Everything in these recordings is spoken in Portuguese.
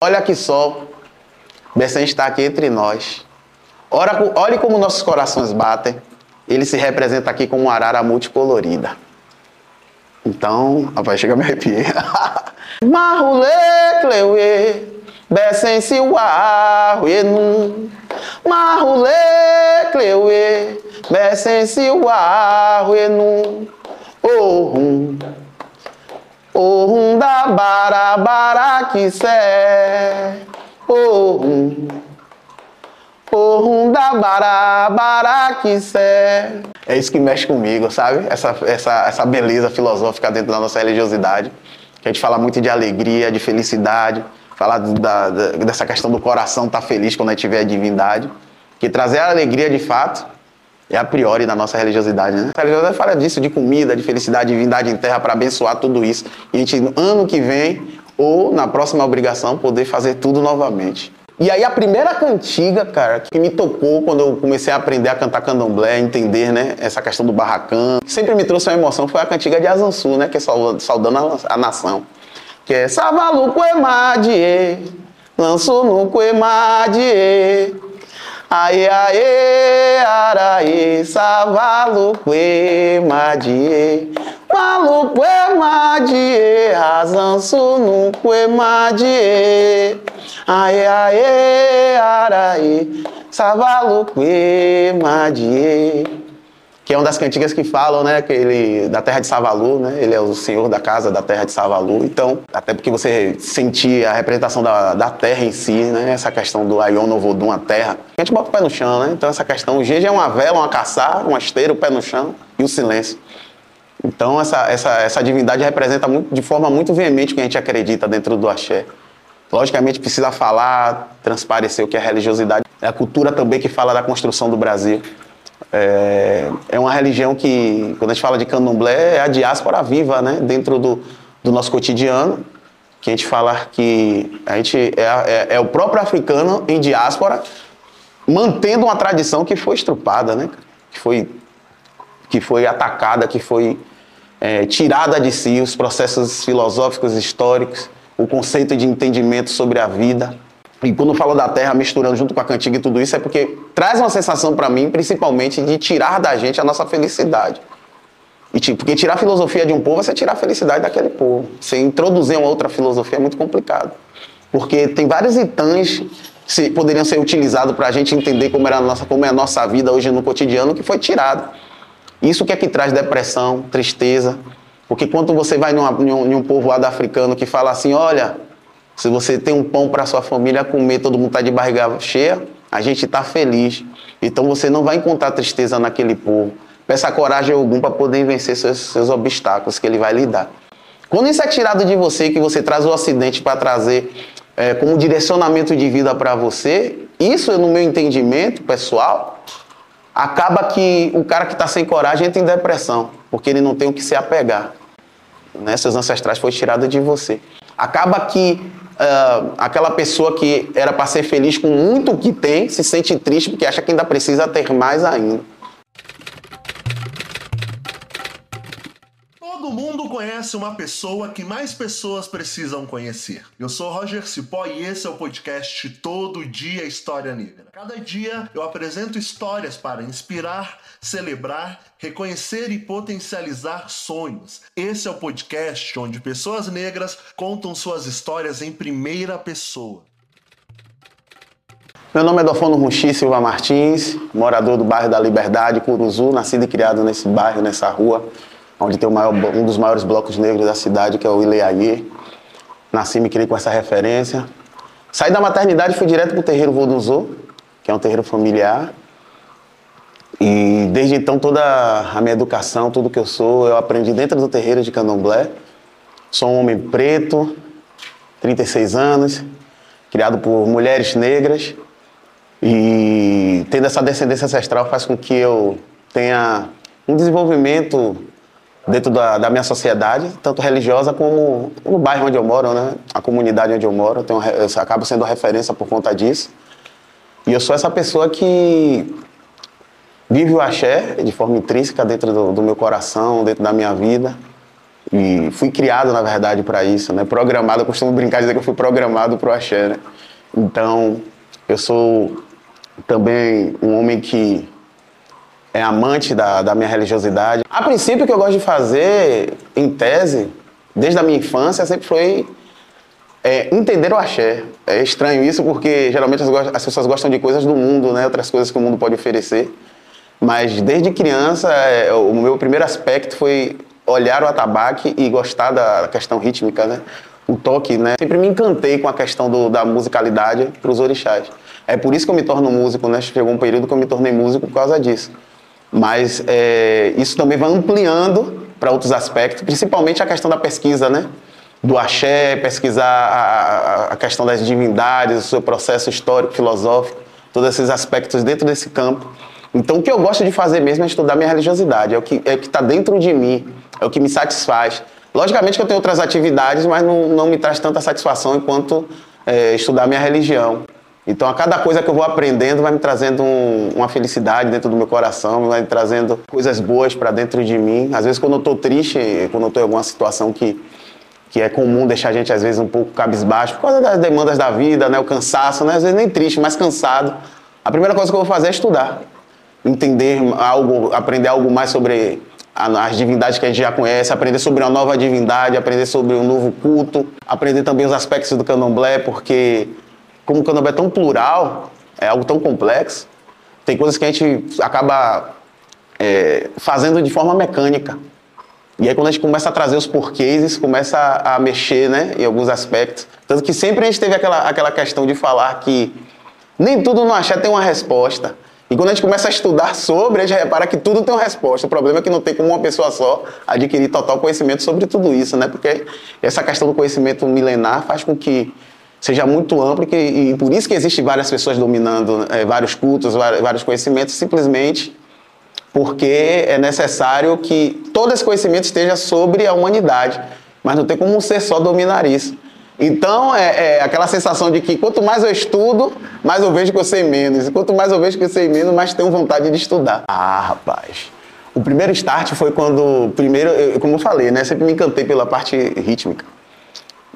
Olha que só, Bessem está aqui entre nós. Ora, olhe como nossos corações batem. Ele se representa aqui como uma arara multicolorida. Então, rapaz, chega a me arrepiar. Marrule, Cleuê, Bessem se o arruenu. Marrule, Cleuê, Bessem se o arruenu. Oh, Ohum da barabara que sé. Ohum. Ohum da barabara que sé. É isso que mexe comigo, sabe? Essa, essa, essa beleza filosófica dentro da nossa religiosidade. Que a gente fala muito de alegria, de felicidade, falar da, da, dessa questão do coração estar tá feliz quando a gente vê a divindade. Que trazer a alegria de fato é a priori da nossa religiosidade, né? A religiosidade fala disso, de comida, de felicidade, divindade em terra para abençoar tudo isso. E a gente, no ano que vem, ou na próxima obrigação, poder fazer tudo novamente. E aí a primeira cantiga, cara, que me tocou quando eu comecei a aprender a cantar candomblé, entender, né, essa questão do barracão, que sempre me trouxe uma emoção, foi a cantiga de Azansu, né, que é saudando a, nação. Que é Savalu Quemadie, lanço no Quemadie, Aê, aê, araê, savalu, que madie. Malu, que madie, razanço, no que madie. Aê, aê, araê, savalu, que madie que é uma das cantigas que falam, né, que ele da terra de Savalu, né? Ele é o senhor da casa da terra de Savalu. Então, até porque você sentia a representação da, da terra em si, né? Essa questão do Aion Novodum, a terra. A gente bota o pé no chão, né? Então, essa questão, o Jeje é uma vela, uma caçar, uma esteira, o pé no chão e o silêncio. Então, essa, essa, essa divindade representa muito, de forma muito veemente o que a gente acredita dentro do axé. Logicamente, precisa falar, transparecer o que é religiosidade. É a cultura também que fala da construção do Brasil. É, é uma religião que, quando a gente fala de candomblé, é a diáspora viva, né? Dentro do, do nosso cotidiano. Que a gente fala que a gente é, é, é o próprio africano em diáspora mantendo uma tradição que foi estrupada, né? Que foi, que foi atacada, que foi é, tirada de si os processos filosóficos, históricos, o conceito de entendimento sobre a vida. E quando falo da terra misturando junto com a cantiga e tudo isso, é porque traz uma sensação para mim, principalmente, de tirar da gente a nossa felicidade. E, tipo, porque tirar a filosofia de um povo é você tirar a felicidade daquele povo. Você introduzir uma outra filosofia é muito complicado. Porque tem vários itãs que poderiam ser utilizados para a gente entender como, era nossa, como é a nossa vida hoje no cotidiano que foi tirado. Isso que é que traz depressão, tristeza. Porque quando você vai em, um, em um povoado africano que fala assim, olha, se você tem um pão para sua família comer, todo mundo está de barriga cheia, a gente está feliz. Então você não vai encontrar tristeza naquele povo. Peça coragem algum para poder vencer seus, seus obstáculos que ele vai lhe dar. Quando isso é tirado de você, que você traz o acidente para trazer é, como direcionamento de vida para você, isso, no meu entendimento pessoal, acaba que o cara que está sem coragem entra em depressão, porque ele não tem o que se apegar. Né? Seus ancestrais foi tirado de você. Acaba que uh, aquela pessoa que era para ser feliz com muito que tem se sente triste porque acha que ainda precisa ter mais ainda. Conhece uma pessoa que mais pessoas precisam conhecer. Eu sou Roger Cipó e esse é o podcast Todo Dia História Negra. Cada dia eu apresento histórias para inspirar, celebrar, reconhecer e potencializar sonhos. Esse é o podcast onde pessoas negras contam suas histórias em primeira pessoa. Meu nome é Dofono Ruxi Silva Martins, morador do bairro da Liberdade, Curuzu, nascido e criado nesse bairro, nessa rua onde tem maior, um dos maiores blocos negros da cidade, que é o Ileaí. Nasci e me criei com essa referência. Saí da maternidade e fui direto para o terreiro Voduzô, que é um terreiro familiar. E desde então toda a minha educação, tudo que eu sou, eu aprendi dentro do terreiro de Candomblé. Sou um homem preto, 36 anos, criado por mulheres negras. E tendo essa descendência ancestral faz com que eu tenha um desenvolvimento dentro da, da, minha sociedade, tanto religiosa como no bairro onde eu moro, né? A comunidade onde eu moro, eu, tenho, eu acabo sendo referência por conta disso. E eu sou essa pessoa que vive o axé de forma intrínseca dentro do, do meu coração, dentro da minha vida. E fui criado, na verdade, para isso, né? Programado, eu costumo brincar dizer que eu fui programado para o axé, né? Então, eu sou também um homem que é amante da, da minha religiosidade. A princípio, o que eu gosto de fazer, em tese, desde a minha infância, sempre foi é, entender o axé. É estranho isso porque geralmente as, as, pessoas gostam de coisas do mundo, né? outras coisas que o mundo pode oferecer. Mas desde criança, é, o meu primeiro aspecto foi olhar o atabaque e gostar da questão rítmica, né? O toque, né? Sempre me encantei com a questão do, da musicalidade para os orixás. É por isso que eu me torno músico, né? Chegou um período que eu me tornei músico por causa disso. Mas é, isso também vai ampliando para outros aspectos, principalmente a questão da pesquisa, né? Do axé, pesquisar a, a, questão das divindades, o seu processo histórico, filosófico, todos esses aspectos dentro desse campo. Então, o que eu gosto de fazer mesmo é estudar minha religiosidade, é o que é está dentro de mim, é o que me satisfaz. Logicamente que eu tenho outras atividades, mas não, não me traz tanta satisfação quanto é, estudar minha religião. Então, a cada coisa que eu vou aprendendo vai me trazendo um, uma felicidade dentro do meu coração, vai me trazendo coisas boas para dentro de mim. Às vezes, quando eu estou triste, quando eu estou em alguma situação que, que é comum deixar a gente, às vezes, um pouco cabisbaixo, por causa das demandas da vida, né, o cansaço, né, às vezes nem triste, mas cansado, a primeira coisa que eu vou fazer é estudar. Entender algo, aprender algo mais sobre as divindades que a gente já conhece, aprender sobre uma nova divindade, aprender sobre um novo culto, aprender também os aspectos do candomblé, porque como o candomblé é tão plural, é algo tão complexo, tem coisas que a gente acaba é, fazendo de forma mecânica. E aí quando a gente começa a trazer os porquês, isso começa a, a mexer né, em alguns aspectos. Tanto que sempre a gente teve aquela, aquela questão de falar que nem tudo no axé tem uma resposta. E quando a gente começa a estudar sobre, a gente repara que tudo tem uma resposta. O problema é que não tem como uma pessoa só adquirir total conhecimento sobre tudo isso, né? Porque essa questão do conhecimento milenar faz com que seja muito amplo que, e por isso que existem várias pessoas dominando é, vários cultos, vários conhecimentos, simplesmente porque é necessário que todo esse conhecimento esteja sobre a humanidade. Mas não tem como um ser só dominar isso. Então, é, é, aquela sensação de que quanto mais eu estudo, mais eu vejo que eu sei menos. E quanto mais eu vejo que eu sei menos, mais tenho vontade de estudar. Ah, rapaz. O primeiro start foi quando, primeiro, eu, como eu falei, né? Sempre me encantei pela parte rítmica.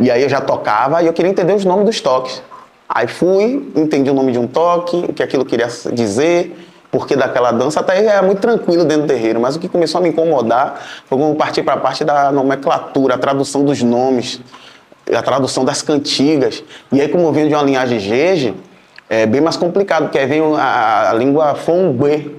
E aí eu já tocava e eu queria entender os nomes dos toques. Aí fui, entendi o nome de um toque, o que aquilo queria dizer, porque daquela dança até era muito tranquilo dentro do terreiro, mas o que começou a me incomodar foi quando partir para a parte da nomenclatura, a tradução dos nomes a tradução das cantigas. E aí, como eu venho de uma linhagem jeje, é bem mais complicado, porque aí vem a, a língua Fongbe,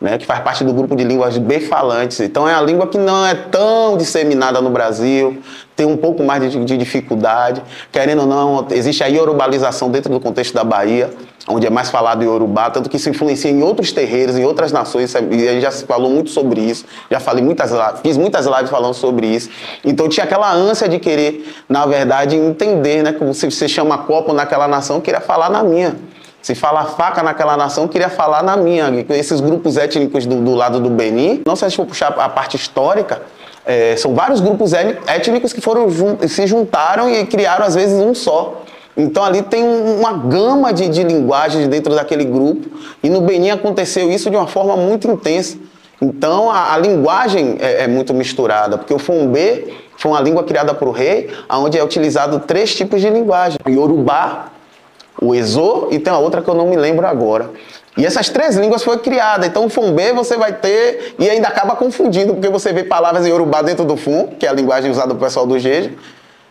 né, que faz parte do grupo de línguas B-falantes. Então é a língua que não é tão disseminada no Brasil, tem um pouco mais de, de dificuldade. Querendo ou não, existe a iorubalização dentro do contexto da Bahia, onde é mais falado Yorubá, tanto que isso influencia em outros terreiros, em outras nações, e a gente já se falou muito sobre isso, já falei muitas fiz muitas lives falando sobre isso. Então tinha aquela ânsia de querer, na verdade, entender, né, como se você chama copo naquela nação, eu queria falar na minha. Se fala faca naquela nação, queria falar na minha. Esses grupos étnicos do, do lado do Benin, não se a gente for puxar a parte histórica, é, são vários grupos étnicos que foram se juntaram e criaram às vezes um só. Então ali tem uma gama de, de linguagens dentro daquele grupo e no Benin aconteceu isso de uma forma muito intensa. Então a, a linguagem é, é, muito misturada, porque o Fombê foi uma língua criada para o rei, onde é utilizado três tipos de linguagem: Yorubá, o Exô e tem a outra que eu não me lembro agora. E essas três línguas foram criadas. Então, o Fumbê você vai ter e ainda acaba confundindo, porque você vê palavras em Yorubá dentro do Fum, que é a linguagem usada pelo pessoal do Jeje,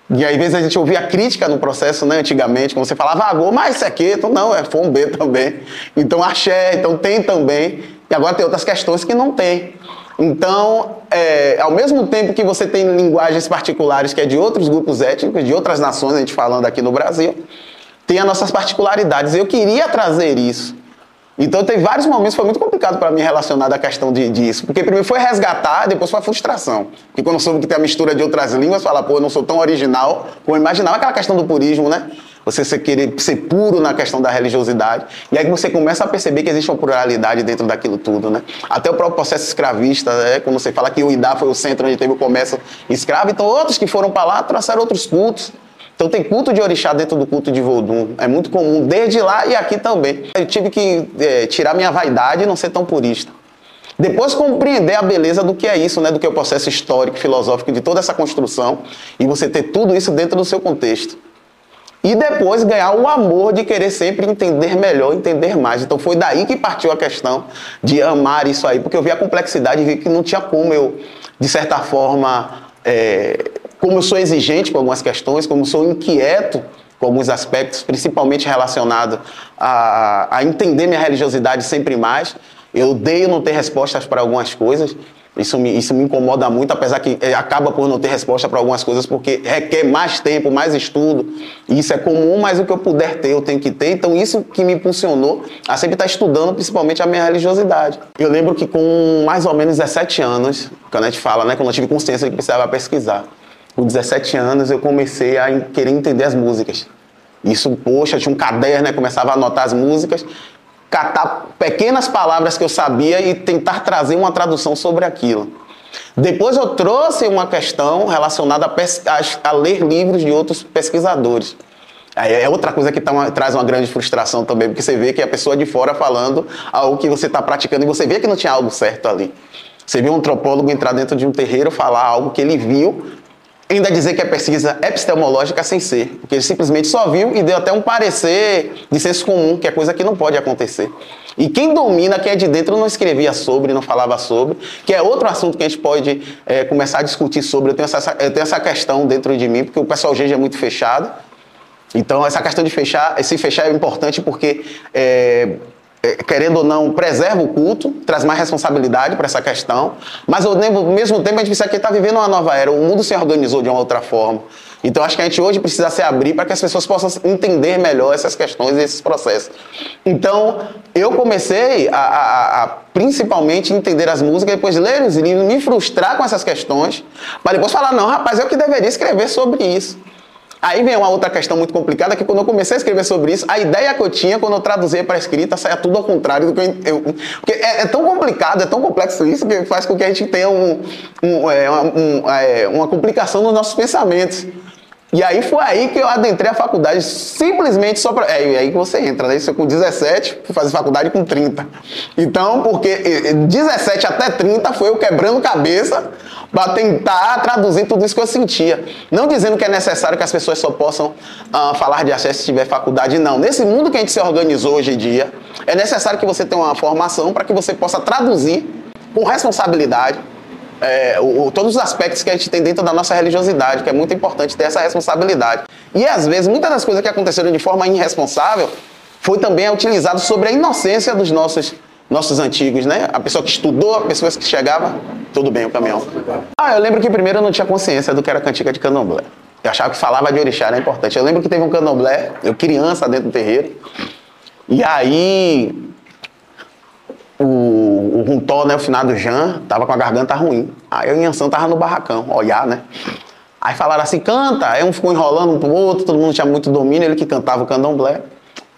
e às vezes, a gente ouvia crítica no processo, né, antigamente, quando você falava, ah, mas isso aqui, então não, é Fombê também. Então, axé, então tem também. E agora tem outras questões que não tem. Então, é, ao mesmo tempo que você tem linguagens particulares que é de outros grupos étnicos, de outras nações, a gente falando aqui no Brasil, tem as nossas particularidades. Eu queria trazer isso. Então, tem vários momentos que foi muito complicado para mim relacionado à questão de, disso. Porque primeiro foi resgatar, depois foi a frustração. Porque quando soube que tem a mistura de outras línguas, fala, pô, eu não sou tão original como imaginava. Aquela questão do purismo, né? Você ser, querer ser puro na questão da religiosidade. E aí você começa a perceber que existe uma pluralidade dentro daquilo tudo, né? Até o próprio processo escravista, né? quando você fala que o Idá foi o centro onde teve o comércio escravo, então outros que foram para lá trouxeram outros cultos. Então tem culto de orixá dentro do culto de Vodum. É muito comum, desde lá e aqui também. Eu tive que é, tirar minha vaidade e não ser tão purista. Depois compreender a beleza do que é isso, né? Do que é o processo histórico, filosófico de toda essa construção e você ter tudo isso dentro do seu contexto. E depois ganhar o amor de querer sempre entender melhor, entender mais. Então foi daí que partiu a questão de amar isso aí, porque eu vi a complexidade e vi que não tinha como eu, de certa forma, é, como eu sou exigente com algumas questões, como sou inquieto com alguns aspectos, principalmente relacionado a, a entender minha religiosidade sempre mais. Eu odeio não ter respostas para algumas coisas. Isso me, isso me incomoda muito, apesar que eh, acaba por não ter resposta para algumas coisas, porque requer mais tempo, mais estudo. Isso é comum, mas o que eu puder ter, eu tenho que ter. Então, isso que me impulsionou a sempre estar estudando, principalmente a minha religiosidade. Eu lembro que com mais ou menos 17 anos, quando a gente fala, né, quando eu tive consciência de que precisava pesquisar, com 17 anos eu comecei a querer entender as músicas. Isso, poxa, tinha um caderno, né, começava a anotar as músicas catar pequenas palavras que eu sabia e tentar trazer uma tradução sobre aquilo. Depois eu trouxe uma questão relacionada a, a, a ler livros de outros pesquisadores. É outra coisa que tá uma, traz uma grande frustração também, porque você vê que a pessoa de fora falando algo que você está praticando e você vê que não tinha algo certo ali. Você vê um antropólogo entrar dentro de um terreiro falar algo que ele viu ainda dizer que é pesquisa epistemológica sem ser, porque ele simplesmente só viu e deu até um parecer de senso comum, que é coisa que não pode acontecer. E quem domina, quem é de dentro, não escrevia sobre, não falava sobre, que é outro assunto que a gente pode é, começar a discutir sobre. Eu tenho, essa, eu tenho essa questão dentro de mim, porque o pessoal GG é muito fechado. Então, essa questão de fechar, esse fechar é importante porque é, querendo ou não, preserva o culto, traz mais responsabilidade para essa questão, mas ao mesmo tempo a gente precisa que está vivendo uma nova era, o mundo se organizou de uma outra forma. Então acho que a gente hoje precisa se abrir para que as pessoas possam entender melhor essas questões e esses processos. Então eu comecei a, a, a principalmente entender as músicas, depois ler os livros, me frustrar com essas questões, para depois falar, não, rapaz, eu que deveria escrever sobre isso. Aí vem uma outra questão muito complicada, que quando eu comecei a escrever sobre isso, a ideia que eu tinha quando eu traduzia para escrita saia tudo ao contrário do que eu... eu porque é, é, tão complicado, é tão complexo isso, que faz com que a gente tenha um, um, é, um, é, uma complicação nos nossos pensamentos. E aí foi aí que eu adentrei a faculdade, simplesmente só para. É, aí que você entra, né? Isso com 17, fui fazer faculdade com 30. Então, porque 17 até 30 foi eu quebrando cabeça para tentar traduzir tudo isso que eu sentia. Não dizendo que é necessário que as pessoas só possam uh, falar de acesso se tiver faculdade, não. Nesse mundo que a gente se organizou hoje em dia, é necessário que você tenha uma formação para que você possa traduzir com responsabilidade é, o, todos os aspectos que a gente tem dentro da nossa religiosidade, que é muito importante ter essa responsabilidade. E às vezes, muitas das coisas que aconteceram de forma irresponsável foi também utilizado sobre a inocência dos nossos nossos antigos, né? A pessoa que estudou, a pessoa que chegava, tudo bem o caminhão. Ah, eu lembro que primeiro eu não tinha consciência do que era cantiga de candomblé. Eu achava que falava de orixá era importante. Eu lembro que teve um candomblé, eu criança dentro do terreiro, e aí o, o Runtó, né, o finado Jean, tava com a garganta ruim. Aí eu e Anção tava no barracão, olhar, né? Aí falaram assim, canta. Aí um ficou enrolando um pro outro, todo mundo tinha muito domínio, ele que cantava o candomblé.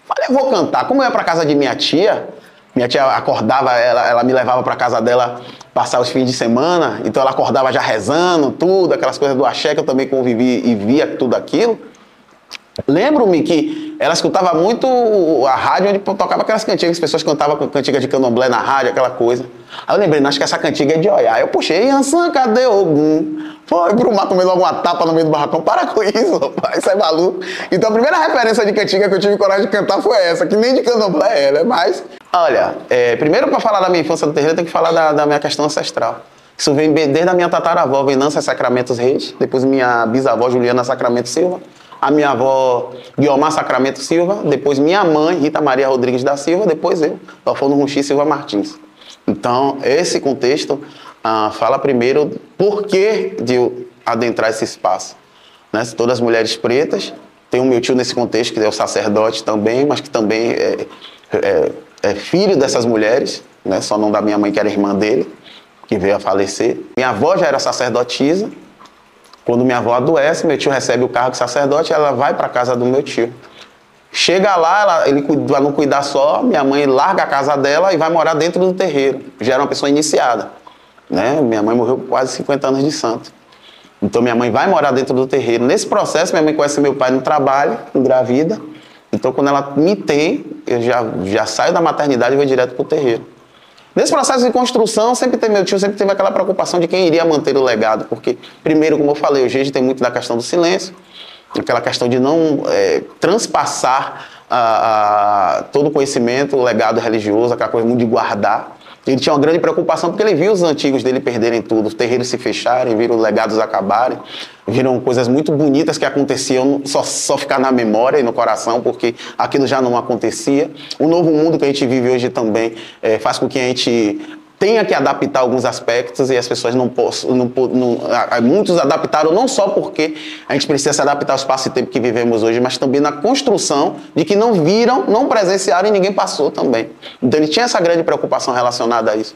Falei, eu vou cantar. Como eu ia pra casa de minha tia, minha tia acordava, ela, ela me levava para casa dela passar os fins de semana, então ela acordava já rezando, tudo, aquelas coisas do axé que eu também convivi e via tudo aquilo. Lembro-me que ela escutava muito a rádio onde tocava aquelas cantigas, as pessoas cantavam cantiga de candomblé na rádio, aquela coisa. Aí eu lembrei, acho que essa cantiga é de Oiá. Eu puxei, Ansan, cadê Ogum? Foi pro mato, tomei logo uma tapa no meio do barracão. Para com isso, rapaz, isso é maluco. Então a primeira referência de cantiga que eu tive coragem de cantar foi essa, que nem de candomblé é, né? Mas, olha, é, primeiro para falar da minha infância no terreiro, tem que falar da, da minha questão ancestral. Isso vem desde a minha tataravó, Venância Sacramentos Reis, depois minha bisavó Juliana Sacramento Silva, a minha avó Guiomar Sacramento Silva, depois minha mãe, Rita Maria Rodrigues da Silva, depois eu, Alfono Runchi Silva Martins. Então, esse contexto ah, fala primeiro por que de adentrar esse espaço. Né? Todas as mulheres pretas, tem o meu tio nesse contexto, que é o sacerdote também, mas que também é, é, é filho dessas mulheres, né? só não da minha mãe, que era irmã dele, que veio a falecer. Minha avó já era sacerdotisa, quando minha avó adoece, meu tio recebe o cargo de sacerdote, ela vai para a casa do meu tio. Chega lá, ela, ele vai não cuidar só, minha mãe larga a casa dela e vai morar dentro do terreiro. Já era uma pessoa iniciada. Né? Minha mãe morreu com quase 50 anos de santo. Então minha mãe vai morar dentro do terreiro. Nesse processo, minha mãe conhece meu pai no trabalho, engravida. Então quando ela me tem, eu já, já saio da maternidade e vou direto para o terreiro. Nesse processo de construção, sempre teve, meu tio sempre teve aquela preocupação de quem iria manter o legado, porque, primeiro, como eu falei, o Gigi tem muito da questão do silêncio, aquela questão de não é, transpassar a, a, todo o conhecimento, o legado religioso, aquela coisa muito de guardar. Ele tinha uma grande preocupação porque ele viu os antigos dele perderem tudo, os terreiros se fecharem, viram os legados acabarem, viram coisas muito bonitas que aconteciam, só, só ficar na memória e no coração, porque aquilo já não acontecia. O novo mundo que a gente vive hoje também é, faz com que a gente tenha que adaptar alguns aspectos e as pessoas não possam. Não, não, muitos adaptaram não só porque a gente precisa se adaptar ao espaço e tempo que vivemos hoje, mas também na construção de que não viram, não presenciaram e ninguém passou também. Então ele tinha essa grande preocupação relacionada a isso.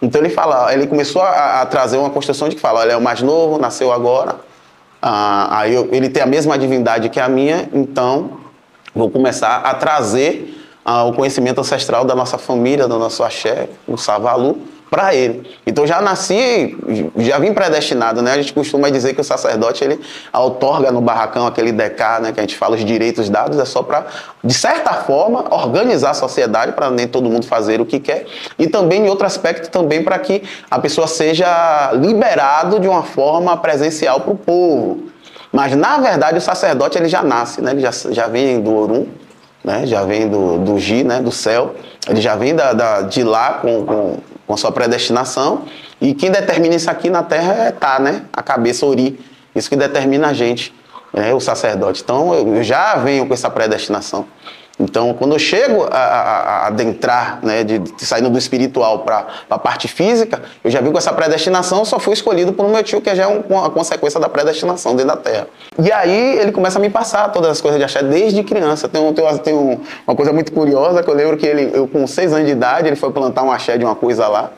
Então ele fala, ele começou a, a trazer uma construção de que fala, ele é o mais novo, nasceu agora, ah, aí eu, ele tem a mesma divindade que a minha, então vou começar a trazer o conhecimento ancestral da nossa família, do nosso axé, o Savalu, para ele. Então já nasci, já vim predestinado, né? A gente costuma dizer que o sacerdote ele outorga no barracão aquele decá, né? Que a gente fala os direitos dados, é só para, de certa forma, organizar a sociedade para nem todo mundo fazer o que quer e também em outro aspecto também para que a pessoa seja liberado de uma forma presencial para o povo. Mas na verdade o sacerdote ele já nasce, né? Ele já, já vem do Orum né? já vem do, do Gi, né? do céu, ele já vem da, da de lá com, com, com sua predestinação, e quem determina isso aqui na terra é Tá, né? a cabeça Ori, isso que determina a gente, né? o sacerdote. Então eu já venho com essa predestinação. Então, quando eu chego a, a, a adentrar, né, de, de, saindo do espiritual para a parte física, eu já vi com essa predestinação, só fui escolhido por um meu tio, que já é um, uma consequência da predestinação dentro da Terra. E aí ele começa a me passar todas as coisas de axé desde criança. Tem, tem, tem um, uma coisa muito curiosa, que eu lembro que ele, eu com seis anos de idade, ele foi plantar um axé de uma coisa lá,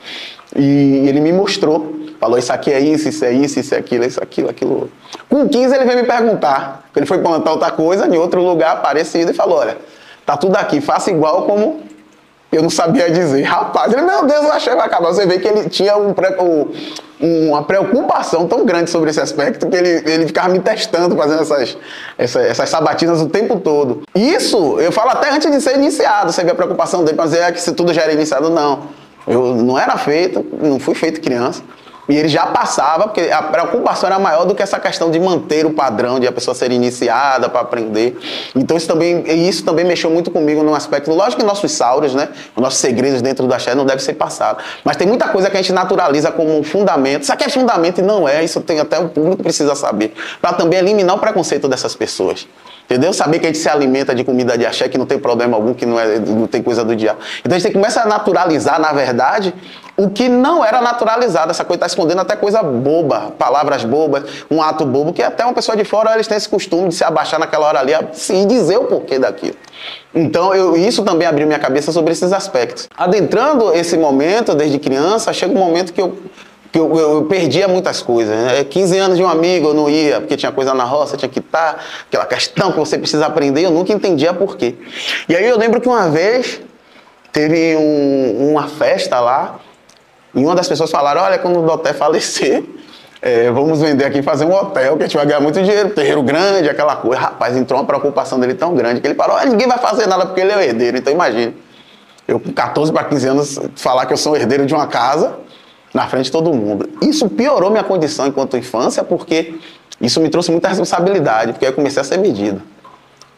e ele me mostrou. Falou, isso aqui é isso, isso é isso, isso é aquilo, isso, aquilo, aquilo. Com 15 ele veio me perguntar, ele foi plantar outra coisa em outro lugar parecido e falou, olha, Tá tudo aqui, faça igual como eu não sabia dizer. Rapaz, ele, meu Deus, eu achei que vai acabar. Você vê que ele tinha um, um, uma preocupação tão grande sobre esse aspecto que ele, ele ficava me testando, fazendo essas, essas, essas sabatinas o tempo todo. Isso, eu falo até antes de ser iniciado, você vê a preocupação dele para dizer que se tudo já era iniciado, não. Eu não era feito, não fui feito criança. E ele já passava, porque a preocupação era maior do que essa questão de manter o padrão, de a pessoa ser iniciada para aprender. Então isso também, isso também mexeu muito comigo no aspecto. Lógico que nossos sauros, né, os nossos segredos dentro da Xé não devem ser passados. Mas tem muita coisa que a gente naturaliza como um fundamento. Isso aqui é fundamento e não é, isso tem até o público precisa saber. Para também eliminar o preconceito dessas pessoas. Entendeu? Saber que a gente se alimenta de comida de axé, que não tem problema algum, que não, é, não tem coisa do diabo. Então a gente começa a naturalizar, na verdade, o que não era naturalizado. Essa coisa está escondendo até coisa boba, palavras bobas, um ato bobo, que até uma pessoa de fora eles têm esse costume de se abaixar naquela hora ali e dizer o porquê daquilo. Então, eu, isso também abriu minha cabeça sobre esses aspectos. Adentrando esse momento, desde criança, chega um momento que eu que eu, eu, perdia muitas coisas. Né? 15 anos de um amigo eu não ia, porque tinha coisa na roça, tinha que estar, aquela questão que você precisa aprender, eu nunca entendia por quê. E aí eu lembro que uma vez teve um, uma festa lá, e uma das pessoas falaram, olha, quando o Doté falecer, é, vamos vender aqui fazer um hotel, que a gente vai ganhar muito dinheiro, terreiro grande, aquela coisa. Rapaz, entrou uma preocupação dele tão grande que ele falou, olha, ninguém vai fazer nada porque ele é o herdeiro, então imagine. Eu com 14 para 15 anos falar que eu sou herdeiro de uma casa, na frente de todo mundo. Isso piorou minha condição enquanto infância, porque isso me trouxe muita responsabilidade, porque eu comecei a ser medido.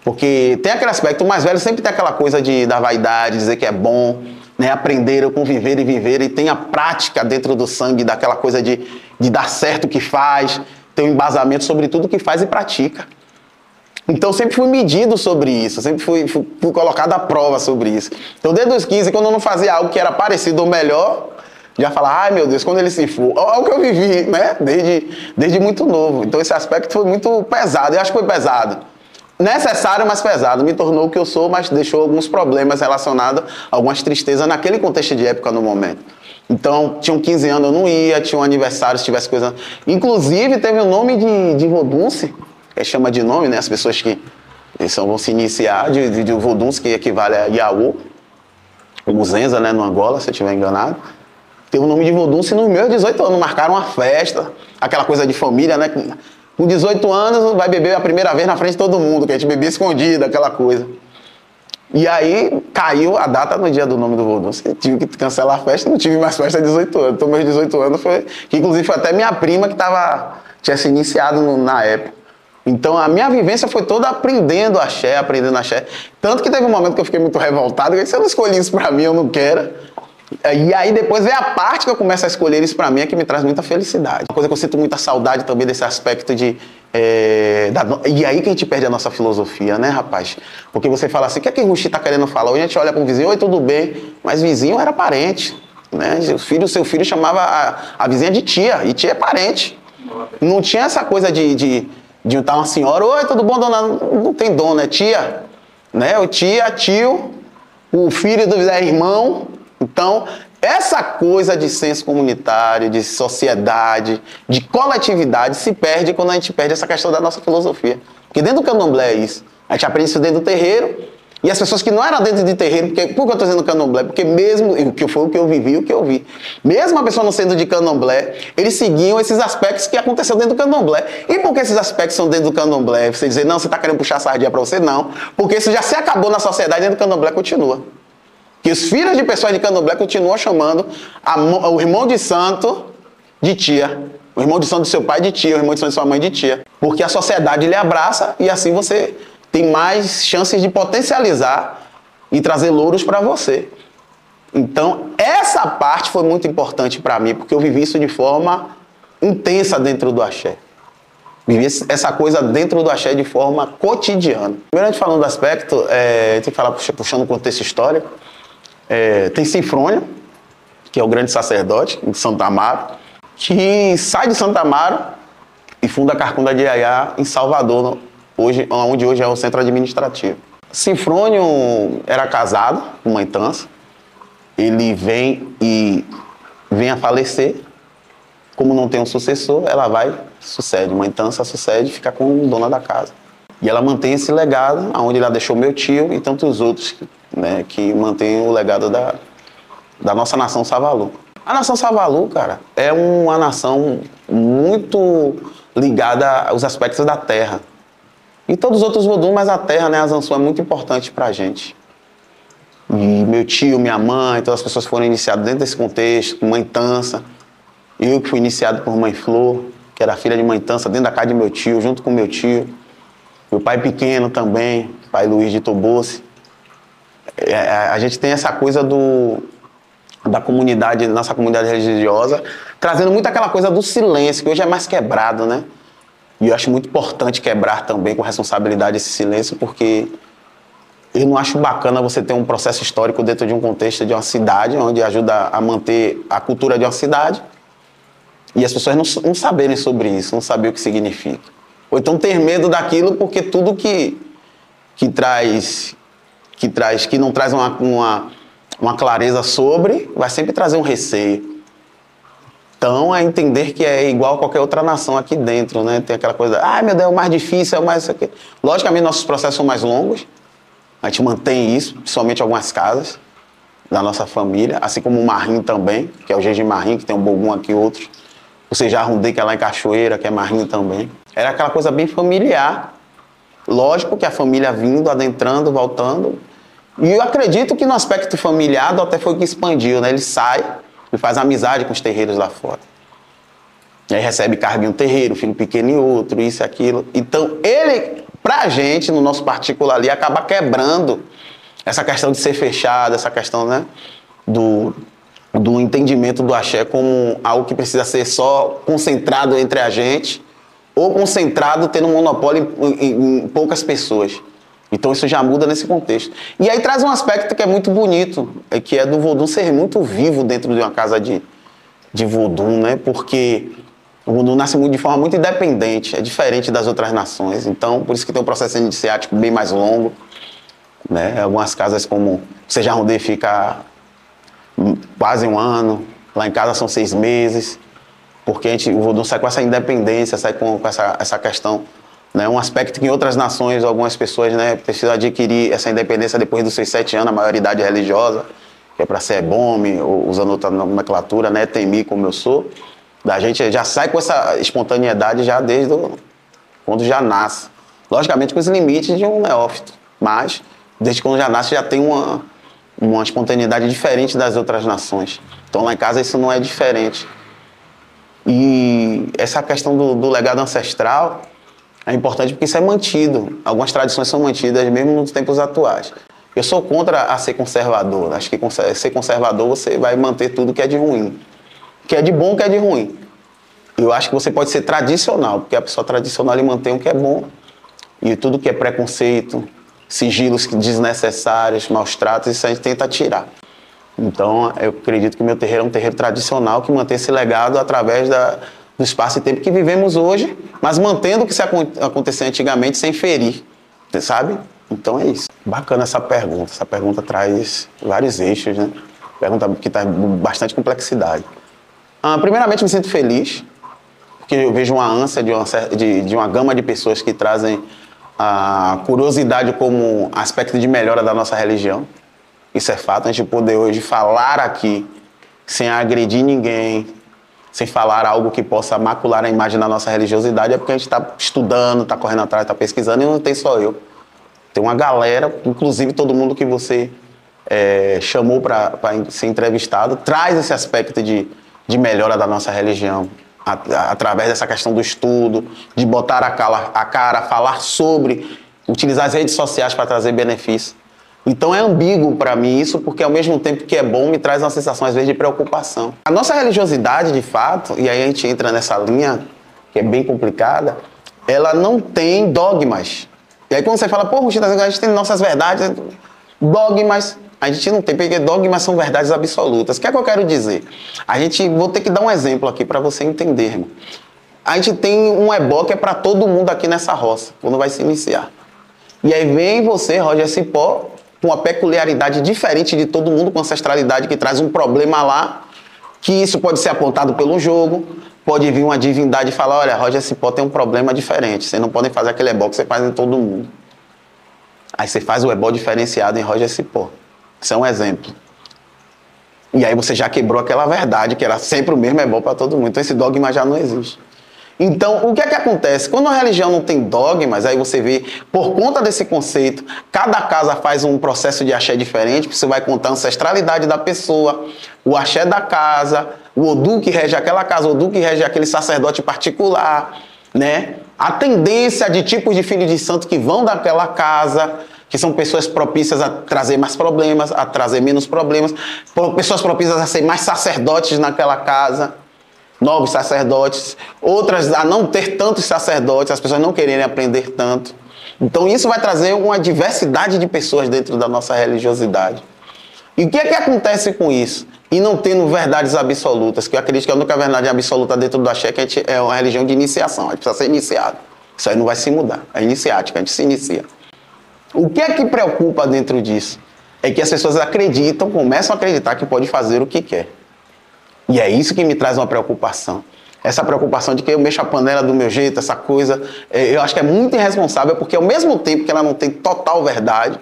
Porque tem aquele aspecto, o mais velho sempre tem aquela coisa de, da vaidade, dizer que é bom, né, aprender a conviver e viver, e tem a prática dentro do sangue daquela coisa de, de dar certo o que faz, tem um embasamento sobre tudo que faz e pratica. Então sempre fui medido sobre isso, sempre fui, fui, fui colocado à prova sobre isso. Então desde os 15, quando eu não fazia algo que era parecido ou melhor, já falar, ai meu Deus, quando ele se for. Olha o que eu vivi, né? Desde, desde muito novo. Então esse aspecto foi muito pesado. Eu acho que foi pesado. Necessário, mas pesado. Me tornou o que eu sou, mas deixou alguns problemas relacionados algumas tristezas naquele contexto de época no momento. Então, tinham 15 anos, eu não ia, tinha um aniversário, se tivesse coisa. Inclusive, teve o nome de, de Vodunce, que chama de nome, né? As pessoas que são, vão se iniciar, de, de, de Vodunce, que equivale a Yaú, Muzenza, né, no Angola, se eu estiver enganado. Tem o nome de Vodunce nos meus 18 anos, marcaram uma festa, aquela coisa de família, né? Com 18 anos vai beber a primeira vez na frente de todo mundo, que a gente bebia escondido, aquela coisa. E aí caiu a data no dia do nome do Vodun. Tive que cancelar a festa, não tive mais festa de 18 anos. Então, meus 18 anos foi. Que inclusive foi até minha prima que tava, tinha se iniciado no, na época. Então a minha vivência foi toda aprendendo axé, aprendendo axé. Tanto que teve um momento que eu fiquei muito revoltado, eu disse, eu não escolhi isso pra mim, eu não quero. E aí depois vem a parte que eu começo a escolher isso pra mim, é que me traz muita felicidade. Uma coisa que eu sinto muita saudade também desse aspecto de. É, da, e aí que a gente perde a nossa filosofia, né, rapaz? Porque você fala assim, o que é que o Ruxi tá querendo falar? Hoje a gente olha para um vizinho, oi, tudo bem, mas vizinho era parente. Né? O filho, seu filho chamava a, a vizinha de tia, e tia é parente. Não tinha essa coisa de, de de uma senhora, oi, tudo bom, dona? Não tem dona, é tia. Né? O tia, tio, o filho do é irmão. Então, essa coisa de senso comunitário, de sociedade, de coletividade se perde quando a gente perde essa questão da nossa filosofia. Porque dentro do candomblé é isso. A gente aprende isso dentro do terreiro, e as pessoas que não eram dentro de terreiro, porque, por que eu estou dizendo candomblé? Porque mesmo, que foi o que eu vivi, o que eu vi, mesmo a pessoa não sendo de candomblé, eles seguiam esses aspectos que aconteceram dentro do candomblé. E por que esses aspectos são dentro do candomblé? Você dizer, não, você está querendo puxar a sardinha para você? Não. Porque isso já se acabou na sociedade, dentro do candomblé continua. Que os filhos de pessoas de candomblé continuam chamando a, o irmão de santo de tia. O irmão de santo do seu pai de tia, o irmão de santo de sua mãe de tia. Porque a sociedade lhe abraça e assim você tem mais chances de potencializar e trazer louros para você. Então, essa parte foi muito importante para mim, porque eu vivi isso de forma intensa dentro do axé. Vivi essa coisa dentro do axé de forma cotidiana. Primeiro, a gente falando do aspecto, é, tem que falar puxando o contexto histórico. É, tem Sinfrônio, que é o grande sacerdote de Santa Amaro, que sai de Santa Amaro e funda a Carcunda de Iaiá em Salvador, hoje, onde hoje é o centro administrativo. Sinfrônio era casado com uma Tança, ele vem e vem a falecer, como não tem um sucessor, ela vai, sucede, uma Tança sucede, fica com dona da casa. E ela mantém esse legado, onde ela deixou meu tio e tantos outros né, que mantêm o legado da, da nossa nação Savalu. A nação Savalu, cara, é uma nação muito ligada aos aspectos da terra. E todos os outros vodum, mas a terra, né, a Zansu é muito importante pra gente. E meu tio, minha mãe, todas as pessoas foram iniciadas dentro desse contexto, mãe Tança. Eu que fui iniciado por mãe Flor, que era filha de mãe Tança, dentro da casa de meu tio, junto com meu tio. Meu pai pequeno também, pai Luiz de Tobosse. É, a gente tem essa coisa do, da comunidade, nossa comunidade religiosa, trazendo muito aquela coisa do silêncio, que hoje é mais quebrado, né? E eu acho muito importante quebrar também com responsabilidade esse silêncio, porque eu não acho bacana você ter um processo histórico dentro de um contexto de uma cidade, onde ajuda a manter a cultura de uma cidade, e as pessoas não, não saberem sobre isso, não saber o que significa. Ou então ter medo daquilo, porque tudo que, que traz, que traz, que não traz uma, uma, uma clareza sobre, vai sempre trazer um receio. Então, é entender que é igual a qualquer outra nação aqui dentro, né? Tem aquela coisa, ah, meu Deus, é o mais difícil, é o mais... Logicamente, nossos processos são mais longos, a gente mantém isso, principalmente algumas casas da nossa família, assim como o Marrim também, que é o Gigi Marrim, que tem um Bogum aqui e outros. O Seja Rundê, que é lá em Cachoeira, que é Marrim também. Era aquela coisa bem familiar. Lógico que a família vindo, adentrando, voltando. E eu acredito que no aspecto familiar, até foi o que expandiu, né? Ele sai, e faz amizade com os terreiros lá fora. E aí recebe carga em um terreiro, filho pequeno em outro, isso e aquilo. Então, ele, pra gente, no nosso particular ali, acaba quebrando essa questão de ser fechado, essa questão, né, do, do entendimento do axé como algo que precisa ser só concentrado entre a gente ou concentrado tendo um monopólio em, em, em poucas pessoas. Então isso já muda nesse contexto. E aí traz um aspecto que é muito bonito, é que é do voodoo ser muito vivo dentro de uma casa de, de voodoo, né? Porque o voodoo nasce de forma muito independente, é diferente das outras nações. Então, por isso que tem um processo iniciático bem mais longo. Né? Algumas casas como Seja Rondê fica quase um ano, lá em casa são seis meses, porque a gente, o voodoo sai com essa independência, sai com, com essa, essa questão né? Um aspecto que em outras nações, algumas pessoas né, precisam adquirir essa independência depois dos seus sete anos, a maioridade religiosa, que é para ser bome, ou usando outra nomenclatura, né, temi como eu sou. A gente já sai com essa espontaneidade já desde quando já nasce. Logicamente com os limites de um neófito, mas desde quando já nasce, já tem uma, uma espontaneidade diferente das outras nações. Então lá em casa isso não é diferente. E essa questão do, do legado ancestral é importante porque isso é mantido. Algumas tradições são mantidas mesmo nos tempos atuais. Eu sou contra a ser conservador. Acho que ser conservador você vai manter tudo que é de ruim. Que é de bom, que é de ruim. Eu acho que você pode ser tradicional, porque a pessoa tradicional mantém o que é bom. E tudo que é preconceito, sigilos desnecessários, maus tratos, isso a gente tenta tirar. Então, eu acredito que meu terreiro é um terreiro tradicional que mantém esse legado através da, do espaço e tempo que vivemos hoje, mas mantendo o que se acontecia antigamente sem ferir, sabe? Então é isso. Bacana essa pergunta. Essa pergunta traz vários eixos, né? Pergunta que traz bastante complexidade. Ah, primeiramente, me sinto feliz, porque eu vejo uma ânsia de uma, de, de uma gama de pessoas que trazem a curiosidade como aspecto de melhora da nossa religião. Isso é fato. A gente poder hoje falar aqui sem agredir ninguém, sem falar algo que possa macular a imagem da nossa religiosidade, é porque a gente está estudando, está correndo atrás, está pesquisando e não tem só eu. Tem uma galera, inclusive todo mundo que você é, chamou para ser entrevistado, traz esse aspecto de, de melhora da nossa religião, através dessa questão do estudo, de botar a cara, a cara falar sobre, utilizar as redes sociais para trazer benefícios. Então é ambíguo para mim isso, porque ao mesmo tempo que é bom, me traz uma sensação às vezes de preocupação. A nossa religiosidade, de fato, e aí a gente entra nessa linha que é bem complicada, ela não tem dogmas. E aí quando você fala, pô, a gente tem nossas verdades, dogmas, a gente não tem, porque dogmas são verdades absolutas. O que é que eu quero dizer? A gente, vou ter que dar um exemplo aqui para você entender, irmão. A gente tem um ebó que é para todo mundo aqui nessa roça, quando vai se iniciar. E aí vem você, Roger Cipó, uma peculiaridade diferente de todo mundo, com ancestralidade que traz um problema lá, que isso pode ser apontado pelo jogo, pode vir uma divindade e falar, olha, Roger Cipó tem um problema diferente, vocês não podem fazer aquele ebó que você faz em todo mundo. Aí você faz o ebó diferenciado em Roger Cipó. Isso é um exemplo. E aí você já quebrou aquela verdade, que era sempre o mesmo bom para todo mundo. Então esse dogma já não existe. Então, o que é que acontece? Quando a religião não tem dogmas, aí você vê, por conta desse conceito, cada casa faz um processo de axé diferente, você vai contar a ancestralidade da pessoa, o axé da casa, o Odu que rege aquela casa, o Odu que rege aquele sacerdote particular, né? A tendência de tipos de filhos de santo que vão daquela casa, que são pessoas propícias a trazer mais problemas, a trazer menos problemas, pessoas propícias a ser mais sacerdotes naquela casa, novos sacerdotes, outras a não ter tantos sacerdotes, as pessoas não quererem aprender tanto. Então isso vai trazer uma diversidade de pessoas dentro da nossa religiosidade. E o que é que acontece com isso? E não tendo verdades absolutas, que eu acredito que a única verdade absoluta dentro do axé é, é uma religião de iniciação, a gente precisa ser iniciado. Isso aí não vai se mudar, é iniciática, a gente se inicia. O que é que preocupa dentro disso? É que as pessoas acreditam, começam a acreditar que pode fazer o que quer. E é isso que me traz uma preocupação. Essa preocupação de que eu mexo a panela do meu jeito, essa coisa, é, eu acho que é muito irresponsável, porque ao mesmo tempo que ela não tem total verdade,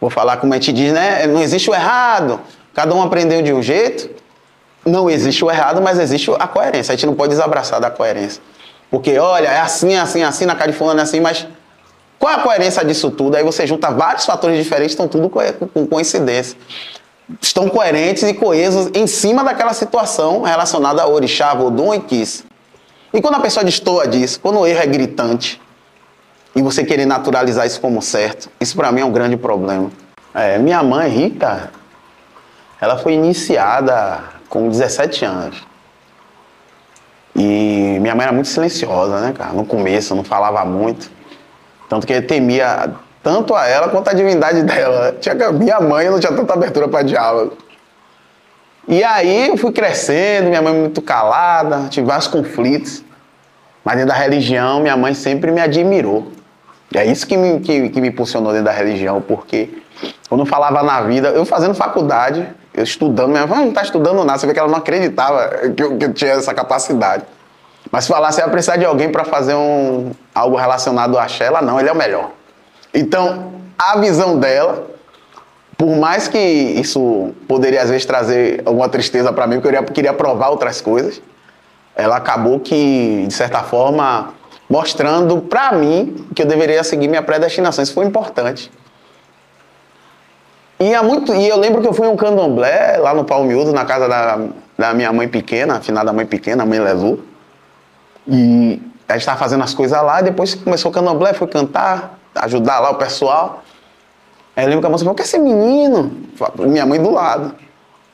vou falar como a gente diz, né? Não existe o errado. Cada um aprendeu de um jeito. Não existe o errado, mas existe a coerência. A gente não pode desabraçar da coerência. Porque, olha, é assim, assim, assim, na Califórnia é assim, mas qual a coerência disso tudo? Aí você junta vários fatores diferentes, estão tudo com coincidência. Estão coerentes e coesos em cima daquela situação relacionada a orixá, vodum e quis. E quando a pessoa destoa disso, quando o erro é gritante, e você querer naturalizar isso como certo, isso para mim é um grande problema. É, minha mãe, Rita, ela foi iniciada com 17 anos. E minha mãe era muito silenciosa, né, cara? No começo, não falava muito. Tanto que ele temia tanto a ela quanto a divindade dela. Tinha, minha mãe não tinha tanta abertura para diálogo. E aí eu fui crescendo, minha mãe muito calada, tive vários conflitos. Mas dentro da religião, minha mãe sempre me admirou. E é isso que me, que, que me impulsionou dentro da religião, porque eu falava na vida, eu fazendo faculdade, eu estudando, minha mãe não está estudando nada, você vê que ela não acreditava que eu, que eu tinha essa capacidade. Mas se falasse, ia precisar de alguém para fazer um, algo relacionado a axé, ela não, ele é o melhor. Então, a visão dela, por mais que isso poderia às vezes trazer alguma tristeza para mim, porque eu queria provar outras coisas, ela acabou que, de certa forma, mostrando para mim que eu deveria seguir minha predestinação. Isso foi importante. E, muito, e eu lembro que eu fui um candomblé lá no Palmiúdo, na casa da, da minha mãe pequena, afinal da mãe pequena, a mãe Lelu. E a gente estava fazendo as coisas lá, depois começou o candomblé, fui cantar, ajudar lá o pessoal. Aí eu lembro que a moça falou, que é esse menino? Minha mãe do lado.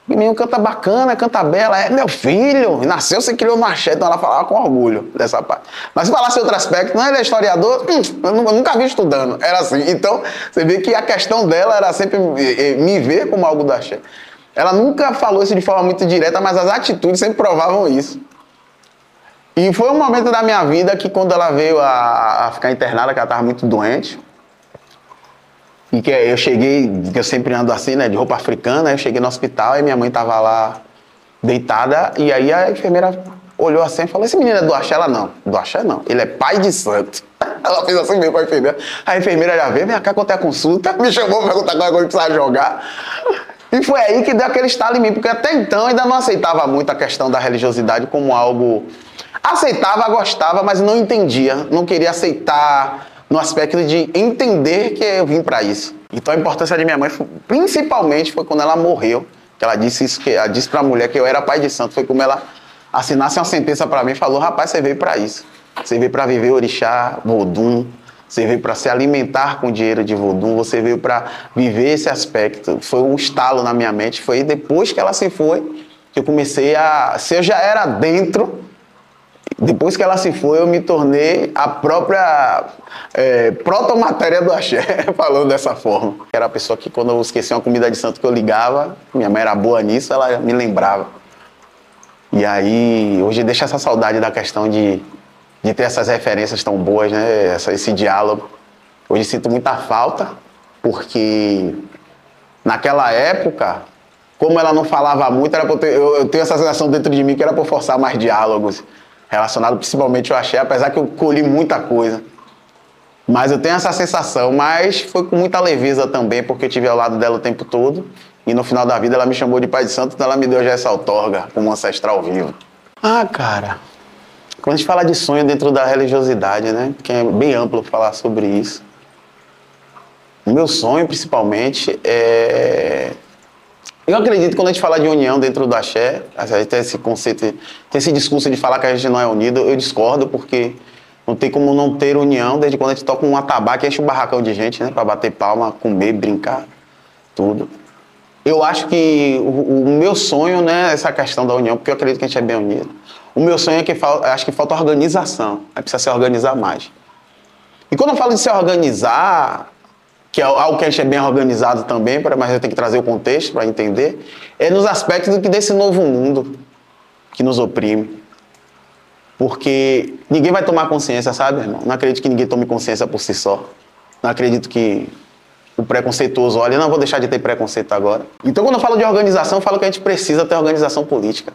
O menino canta bacana, canta bela, é meu filho, nasceu, você criou axé, então ela falava com orgulho dessa parte. Mas se falasse outro aspecto, não, ele é historiador, hum, eu nunca vi estudando, era assim. Então, você vê que a questão dela era sempre eh, eh, me ver como algo do axé. Ela nunca falou isso de forma muito direta, mas as atitudes sempre provavam isso. E foi um momento da minha vida que quando ela veio a, a ficar internada, que ela estava muito doente, e que eu cheguei, que eu sempre ando assim, né, de roupa africana, eu cheguei no hospital e minha mãe tava lá deitada, e aí a enfermeira olhou assim e falou: Esse menino é do axé? Ela não, do axé não, ele é pai de santo. Ela fez assim mesmo com a enfermeira. A enfermeira já veio, vem cá quanto a consulta, me chamou pra perguntar qual é que eu precisava jogar. E foi aí que deu aquele estalo em mim, porque até então ainda não aceitava muito a questão da religiosidade como algo. Aceitava, gostava, mas não entendia, não queria aceitar no aspecto de entender que eu vim para isso. Então a importância de minha mãe, principalmente, foi quando ela morreu, que ela disse isso, que ela disse para a mulher que eu era pai de santo, foi como ela assinasse uma sentença para mim e falou: rapaz, você veio para isso. Você veio para viver orixá, vodum, você veio para se alimentar com dinheiro de vodum, você veio para viver esse aspecto. Foi um estalo na minha mente. Foi depois que ela se foi que eu comecei a. Se eu já era dentro, depois que ela se foi, eu me tornei a própria é, protomatéria do axé, falando dessa forma. Era a pessoa que, quando eu esquecia uma comida de santo que eu ligava, minha mãe era boa nisso, ela me lembrava. E aí, hoje deixa essa saudade da questão de, de ter essas referências tão boas, né? Essa, esse diálogo. Hoje sinto muita falta, porque naquela época, como ela não falava muito, era eu, eu tenho essa sensação dentro de mim que era para forçar mais diálogos relacionado principalmente ao axé, apesar que eu colhi muita coisa. Mas eu tenho essa sensação, mas foi com muita leveza também, porque eu tive ao lado dela o tempo todo. E no final da vida ela me chamou de Pai de Santo, então ela me deu já essa outorga como ancestral vivo. Ah, cara, quando a gente fala de sonho dentro da religiosidade, né? Que é bem amplo falar sobre isso. O meu sonho, principalmente, é eu acredito que quando a gente fala de união dentro do axé, a gente tem esse conceito, tem esse discurso de falar que a gente não é unido, eu discordo, porque não tem como não ter união desde quando a gente toca um atabaque, enche um barracão de gente, né? Pra bater palma, comer, brincar, tudo. Eu acho que o, o meu sonho, né, é essa questão da união, porque eu acredito que a gente é bem unido. O meu sonho é que acho que falta organização, aí precisa se organizar mais. E quando eu falo de se organizar, que é algo que a gente é bem organizado também, mas eu tenho que trazer o contexto para entender, é nos aspectos desse novo mundo que nos oprime. Porque ninguém vai tomar consciência, sabe, irmão? Não acredito que ninguém tome consciência por si só. Não acredito que o preconceituoso olha, não vou deixar de ter preconceito agora. Então, quando eu falo de organização, eu falo que a gente precisa ter organização política.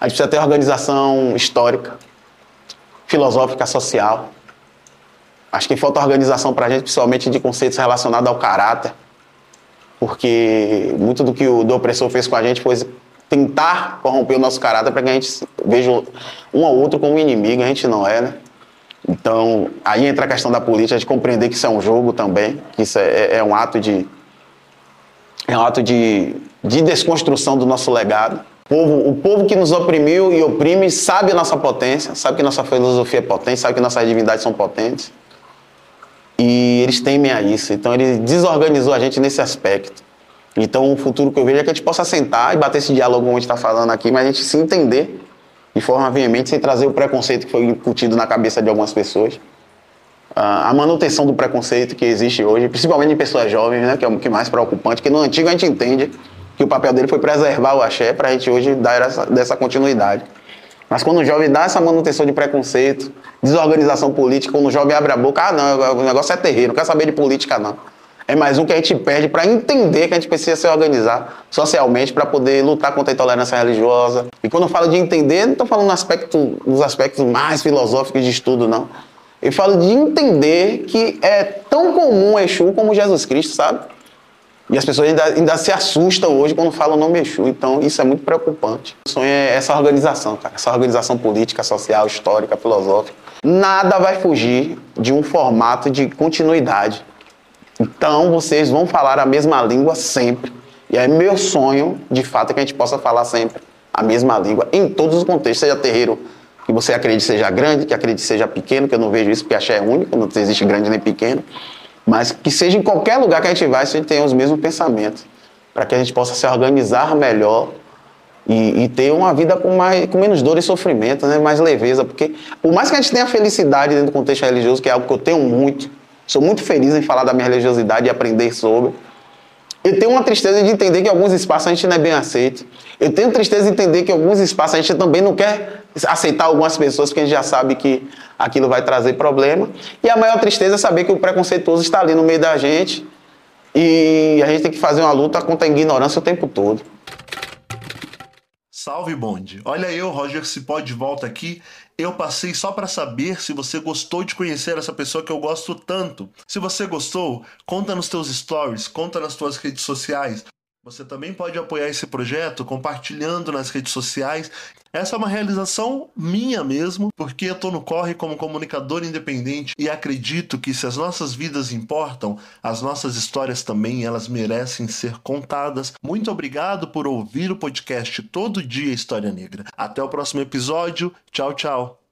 A gente precisa ter organização histórica, filosófica, social. Acho que falta organização para a gente, principalmente de conceitos relacionados ao caráter, porque muito do que o do opressor fez com a gente foi tentar corromper o nosso caráter para que a gente veja um ao outro como inimigo, a gente não é, né? Então, aí entra a questão da política, de compreender que isso é um jogo também, que isso é, é um ato de é um ato de, de desconstrução do nosso legado. O povo, o povo que nos oprimiu e oprime sabe a nossa potência, sabe que nossa filosofia é potente, sabe que nossas divindades são potentes. E eles temem a isso. Então ele desorganizou a gente nesse aspecto. Então o futuro que eu vejo é que a gente possa sentar e bater esse diálogo como a gente está falando aqui, mas a gente se entender de forma veemente, sem trazer o preconceito que foi incutido na cabeça de algumas pessoas. a manutenção do preconceito que existe hoje, principalmente em pessoas jovens, né, que é o que mais preocupante, que no antigo a gente entende que o papel dele foi preservar o axé para a gente hoje dar essa, dessa continuidade. Mas quando o jovem dá essa manutenção de preconceito, desorganização política, quando o jovem abre a boca, ah, não, o negócio é terreiro, não quer saber de política, não. É mais um que a gente perde para entender que a gente precisa se organizar socialmente para poder lutar contra a intolerância religiosa. E quando eu falo de entender, não estou falando no aspecto, nos aspectos mais filosóficos de estudo, não. Eu falo de entender que é tão comum Exu como Jesus Cristo, sabe? E as pessoas ainda, ainda, se assustam hoje quando falam nome Exu. Então, isso é muito preocupante. O sonho é essa organização, cara. Essa organização política, social, histórica, filosófica. Nada vai fugir de um formato de continuidade. Então vocês vão falar a mesma língua sempre. E é meu sonho, de fato, que a gente possa falar sempre a mesma língua, em todos os contextos, seja terreiro que você acredite seja grande, que acredite seja pequeno, que eu não vejo isso porque axé é único, não existe grande nem pequeno, mas que seja em qualquer lugar que a gente vai, a gente tenha os mesmos pensamentos, para que a gente possa se organizar melhor e, e, ter uma vida com, mais, com menos dor e sofrimento, né? mais leveza, porque por mais que a gente tenha felicidade dentro do contexto religioso, que é algo que eu tenho muito, sou muito feliz em falar da minha religiosidade e aprender sobre, eu tenho uma tristeza de entender que alguns espaços a gente não é bem aceito. Eu tenho tristeza de entender que alguns espaços a gente também não quer aceitar algumas pessoas porque a gente já sabe que aquilo vai trazer problema. E a maior tristeza é saber que o preconceituoso está ali no meio da gente e a gente tem que fazer uma luta contra a ignorância o tempo todo. Salve bonde! Olha eu, Roger Cipó, de volta aqui eu passei só para saber se você gostou de conhecer essa pessoa que eu gosto tanto. Se você gostou, conta nos teus stories, conta nas tuas redes sociais. Você também pode apoiar esse projeto compartilhando nas redes sociais. Essa é uma realização minha mesmo, porque eu estou no corre como comunicador independente e acredito que se as nossas vidas importam, as nossas histórias também elas merecem ser contadas. Muito obrigado por ouvir o podcast Todo Dia História Negra. Até o próximo episódio. Tchau, tchau.